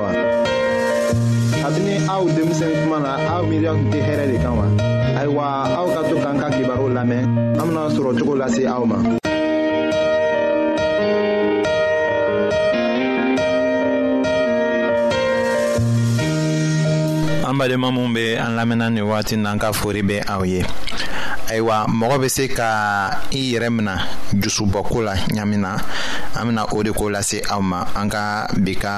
wa. kabini aw denmisɛn kuma na aw miiriya tun tɛ hɛrɛ de kan wa. ayiwa aw ka to k'an ka kibaru lamɛn an bena sɔrɔ cogo lase aw ma. an balima minw be an lamɛnna ni wagati n'an ka fori be aw ye ayiwa mɔgɔ bɛ se ka i yɛrɛ mina dusubɔko la ɲamina an bɛna o de ko lase aw ma an ka bi ka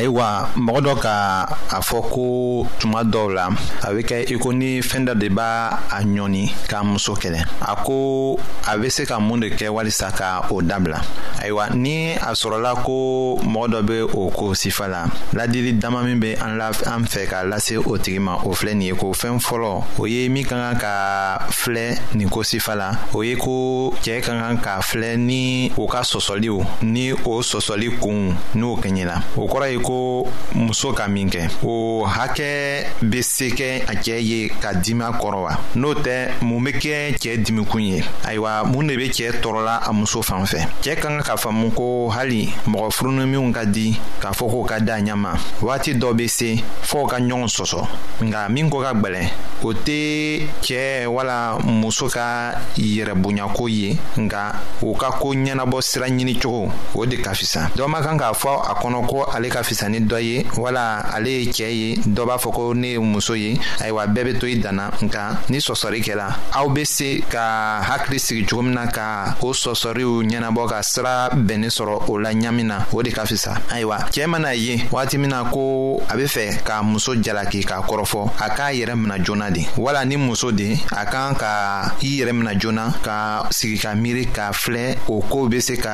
ayiwa mɔgɔ dɔ ka a fɔ ko tuma dɔw la a bɛ kɛ i ko ni fɛn dɔ de b'a a ɲɔni k'a muso kɛlɛ a ko a bɛ se ka mun de kɛ walisa ka o dabila ayiwa ni a sɔrɔla ko mɔgɔ dɔ bɛ o ko sifa la la ladili dama min bɛ an la an fɛ ka lase o tigi ma o filɛ nin ye ko fɛn fɔlɔ o ye min ka kan ka filɛ nin ko sifa la o ye ko cɛɛ ka kan ka filɛ ni o ka sɔsɔliw ni o sɔsɔli kunw n'o kɛɲɛla o kɔrɔ ye ko muso ka min kɛ o hakɛ bɛ se kɛ a cɛɛ ye ka dima kɔrɔ wa n'o tɛ mun bɛ kɛ kɛ dimikun ye ayiwa mun de be cɛɛ tɔɔrɔla a muso fan fɛ cɛɛ ka kan ka faamu ko hali mɔgɔ furunuminw ka di k'a fɔ k'o ka da ɲama waati dɔ be se fɔɔ ka ɲɔgɔn sɔsɔ nka min ko ka gwɛlɛn o tɛ cɛɛ wala muso ka yɛrɛbonyako ye nka o ka ko ɲɛnabɔ sira ɲini cogo o de ka fisa dɔ ma kan k'a fɔ a kɔnɔ ko ale ka fisa ni dɔ ye wala ale ye cɛɛ ye dɔ b'a fɔ ko ne ye muso ye ayiwa bɛɛ be to i danna nka ni sɔsɔri kɛla aw be se ka hakili sigi cogo min na ka o sɔsɔriw ɲɛnabɔ ka sira bɛnnin sɔrɔ o la ɲamin na o de ka fisa ayiwa cɛɛ mana ye wagati min na ko a be fɛ ka muso jalaki k'a kɔrɔfɔ a k'a yɛrɛ mina joona de wala ni muso de a kan ka i yɛrɛ mina joona ka sigi ka miiri k'a filɛ o koow be se ka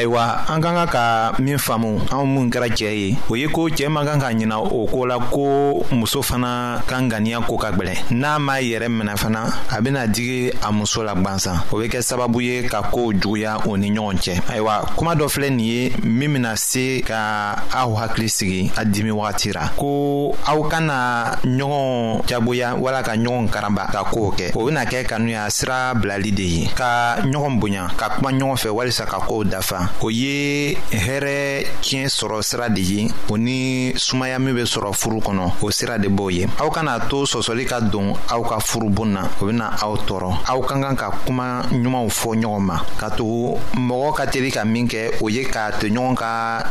ayiwa an ka kan ka min faamu anw minnu kɛra cɛɛ ye o ye ko cɛɛ man kan ka ɲina o ko la ko muso fana ka ŋaniya ko ka gwɛlɛn n'a m'a yɛrɛ minɛ fana a bena digi a muso la gwansan o be kɛ sababu ye ka koow juguya o ni ɲɔgɔn cɛ ayiwa kuma dɔ filɛ nin ye min bɛna se ka aw hakili sigi a dimi wagati ra ko aw kana ɲɔgɔn jagoya wala ka ɲɔgɔn karaba ka koo kɛ o bɛna kɛ kanuya sira bilali de ye ka ɲɔgɔn bonya ka kuma ɲɔgɔn fɛ walisa ka koo dafa o ye hɛrɛ tiɲɛ sɔrɔ sira de ye o ni sumaya min bɛ sɔrɔ furu kɔnɔ o sira de b'o ye aw kana to sɔsɔli ka don aw ka furu bon na o bɛna aw tɔɔrɔ aw ka kan ka kuma ɲumanw fɔ ɲɔgɔn ma ka tugu mɔgɔ ka teli ka min kɛ o ye k'a to ɲɔgɔn ka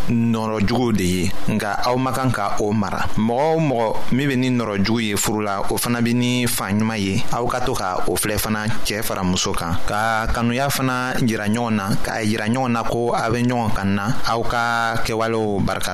nɔrɔ juguw de ye nka aw man kan ka o mara mɔgɔ o mɔgɔ min bɛ ni nɔrɔ jugu ye furu la o fana bɛ ni fan ɲuman ye aw ka to ka o filɛ fana cɛ fara muso kan ka kanuya fana jira ɲɔgɔn na k'a jira ɲɔgɔn na ko aw bɛ ɲɔgɔn kan na aw ka kɛwalew barika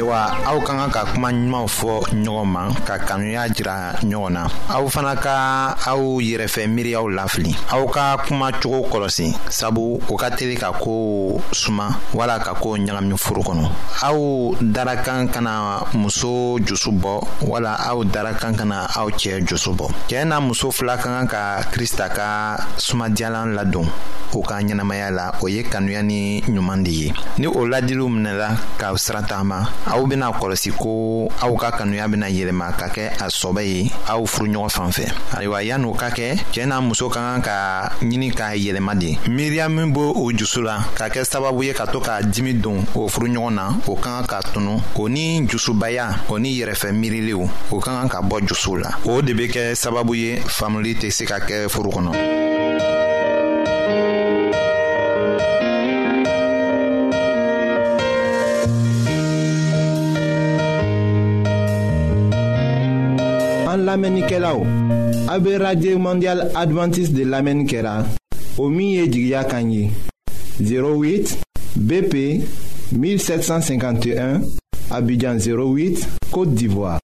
ayiwa aw ka kan ka kuma ɲumanw fɔ ɲɔgɔn ma ka kanuya jira ɲɔgɔn na aw fana ka aw yɛrɛfɛ miiriyaw lafili aw ka kuma cogo kɔlɔsi sabu o ka teli ka ko suma wala ka ko ɲagami furu kɔnɔ aw darakan kana muso jusu bɔ wala aw darakan kana aw cɛ jusu bɔ cɛɛ n'a muso fila ka kan ka krista ka sumadiyalan ladon u ka ɲɛnamaya a la o ye kanuya ni ɲuman de ye ni o ladiliw minɛla ka sira tagama aw bena kɔlɔsi ko aw ka kanuya bena yɛlɛma ka kɛ a sɔbɛ ye aw furuɲɔgɔn fan fɛ ayiwa yan'o ka kɛ cɛɛ n'a muso ka kan ka ɲini k'a yɛlɛma de miriyamu b' o jusu la ka kɛ sababu ye ka to ka dimi don o furuɲɔgɔn na o ka kan ka tunu o ni jusubaya o ni yɛrɛfɛ miiriliw o ka kan ka bɔ jusuw la o de be kɛ sababu ye faamuli tɛ se ka kɛ foro kɔnɔ an lamɛnnikɛlaw a be radio mondial adventiste de lamɛnni kɛra o min ye jigiya kan ye 08 bp 1751 abidjan 08 côte d'ivoire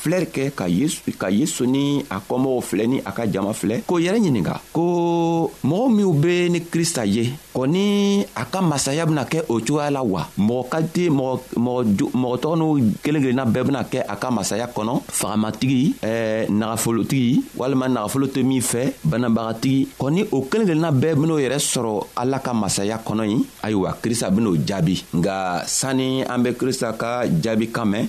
filɛ kɛ ka yesu ka yesu ni a kɔmɔgɔw filɛ ni a ka jama filɛ k'o yɛrɛ ɲininga ko mɔgɔ minw be ni krista ye kɔni a ka masaya bena kɛ o cogoya la wa mɔgɔ ka di mɔgɔ tɔgɔ n'u kelen kelenna bɛɛ bena kɛ a ka masaya kɔnɔ fagamatigi eh, nagafolotigi walima nagafolo to min fɛ banabagatigi kɔni o kelen kelenna bɛɛ ben'o yɛrɛ sɔrɔ ala ka masaya kɔnɔ ye ayiwa krista ben'o jaabi nga sanni an be krista ka jaabi kan mɛn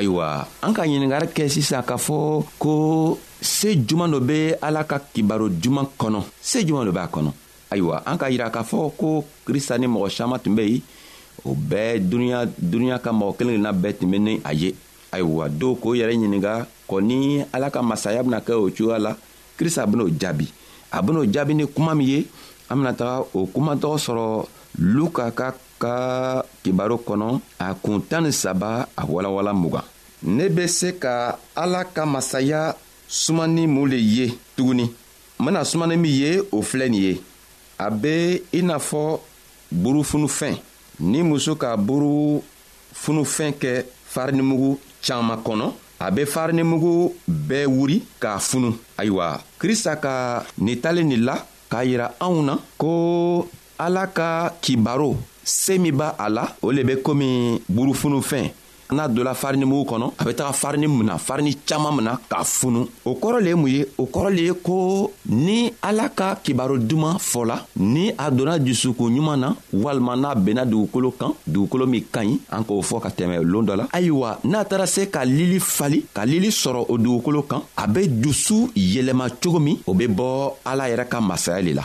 ayiwa an ka ɲiningari kɛ sisan k'a fɔ ko se juman dɔ bɛ ala ka kibaro juman kɔnɔ se juman dɔ b'a kɔnɔ ayiwa an ka yira k'a fɔ ko krista ni mɔgɔ caman tun bɛ yen o bɛɛ dunuya dunuya ka mɔgɔ kelen kelenna bɛɛ tun bɛ ni a ye ayiwa dɔw k'o yɛrɛ ɲininka kɔni ala ka masaya bɛna kɛ o cogoya la krista ben'o jaabi a ben'o jaabi ni kuma min ye an bena taga o kuma tɔgɔ sɔrɔ luka ka ka kibaro kɔnɔ a kun tan ni saba a walawala mugan ne be se ka ala ka masaya sumani mun le ye tuguni n bena sumani min ye o filɛ nin ye a be i n'a fɔ burufunufɛn ni muso ka buru funufɛn kɛ farinimugu caman kɔnɔ a bɛ farinimugu bɛɛ wuri k'a funu ayiwa krista ka nin tali nin la k'a yira anw na ko ala ka kibaro se min b'a a la o le bɛ komi burufunufɛn n'a dola farinimugu kɔnɔ a bɛ taga farini mina farini caman mina k'a funu o kɔrɔ le ye mun ye o kɔrɔ le ye ko ni ala ka kibaro duman fɔla ni a donna dusukun ɲuman na walima n'a benna dugukolo kan dugukolo min ka ɲi an k'o fɔ ka tɛmɛ loon dɔ la ayiwa n'a taara se ka lili fali ka lili sɔrɔ o dugukolo kan a be dusu yɛlɛma cogo min o be bɔ ala yɛrɛ ka masaya le la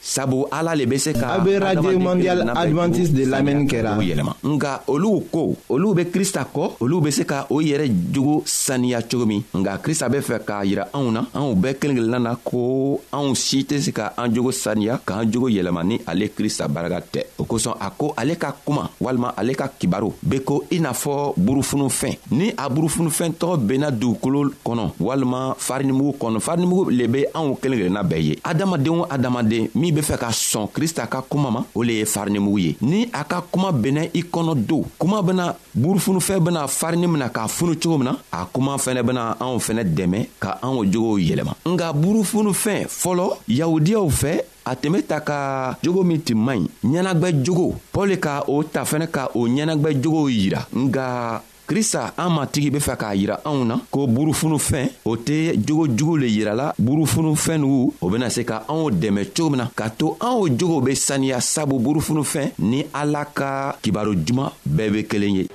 sabu ala le bɛ se ka a bɛ radio mondial adventiste de lamɛnni kɛra yɛlɛma nka olu ko olu bɛ krista kɔ olu bɛ se ka o yɛrɛ jogo saniya cogo min nka krista bɛ fɛ k'a yira anw na anw bɛɛ kelen kelenna na ko anw si tɛ se ka an jogo saniya k'an jogo yɛlɛma ni ale krista barika tɛ o kosɔn a ko ale ka kuma walima ale ka kibaru bɛ ko i n'a fɔ burufunu fɛn ni a burufunufɛn tɔgɔ benna dugukolo kɔnɔ walima farinimugu kɔnɔ farinimugu le be anw kelen kelenna bɛɛ ye adamaden o adamaden min be fɛ ka sɔn krista ka kuma ma o le ye farinimugu ye ni a ka kuma benna i kɔnɔ do kuma bena burufunufɛn bena farini mina k'a funu cogo min na a kuma fɛnɛ bena anw fɛnɛ dɛmɛ ka anw jogow yɛlɛma nga burufunufɛn fɔlɔ yahudiyaw fɛ a tun be ta ka jogo min tun man ɲi ɲɛnagwɛ jogo pɔli ka o ta fɛnɛ ka o ɲɛnagwɛ jogow yira nga krista an matigi be fɛ k'a yira anw na ko burufunufɛn o tɛ jogo jugu le yirala burufunufɛn nugu o bena se ka anw dɛmɛ cogo min na k'a to anw jogow be saniya sabu burufunufɛn ni ala ka kibaro juman bɛɛ be kelen ye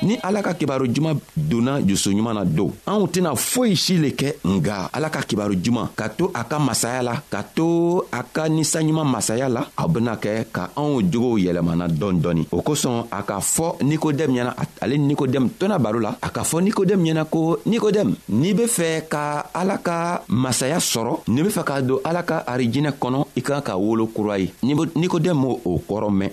ni ala ka kibaru juman donna jusu ɲuman na don anw tɛna foyi si le kɛ nga ala ka kibaru juman ka to a ka masaya la ka to a ka ninsanɲuman masaya la a bena kɛ ka anw jogow yɛlɛmana dɔɔni dɔɔni o kosɔn a k'a fɔ nikodɛmu ɲɛna ale ni nikodɛmu tɔna baro la a k'a fɔ nikodɛmu ɲɛna ko nikodɛmu n'i be fɛ ka ala ka masaya sɔrɔ n'i be fɛ k'a don ala ka arijinɛ kɔnɔ i ka ka wolo kura ye nikodɛmu o kɔrɔ mɛn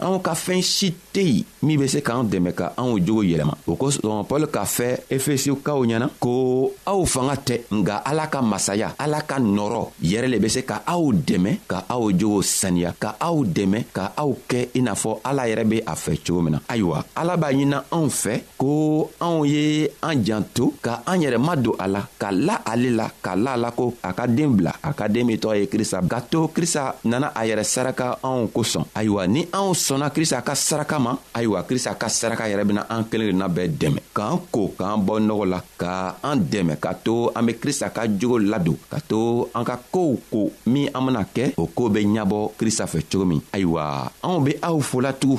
anw ka fɛɛn si tɛ yen min bɛ se k'an dɛmɛ ka anw jogo yɛlɛma o kosɔn pɔl k'a fɛ efesikaw ɲɛna ko aw fanga tɛ nka ala ka masaya ala ka nɔrɔ yɛrɛ le bɛ se ka aw dɛmɛ ka aw jogo saniya ka aw dɛmɛ ka aw kɛ i n'a fɔ ala yɛrɛ bɛ a fɛ cogo min na ayiwa ala b'a ɲinan anw fɛ ko anw ye an janto ka an yɛrɛ ma don a la ka la ale la ka la la ko a ka den bila a ka den min tɔgɔ ye krista ka to krista nana a yɛrɛ saraka anw kosɔn ayiwa ni anw sɔnna krista ka saraka ma ayiwa krista ka saraka yɛrɛ bena an kelen na bɛɛ dɛmɛ k'an ko k'an bɔ nɔgɔ la ka an dɛmɛ ka to an be krista ka jogo ladon ka to an ka koow ko min an bena kɛ o koo be ɲabɔ krista fɛ cogo min ayiwa anw be aw folatugun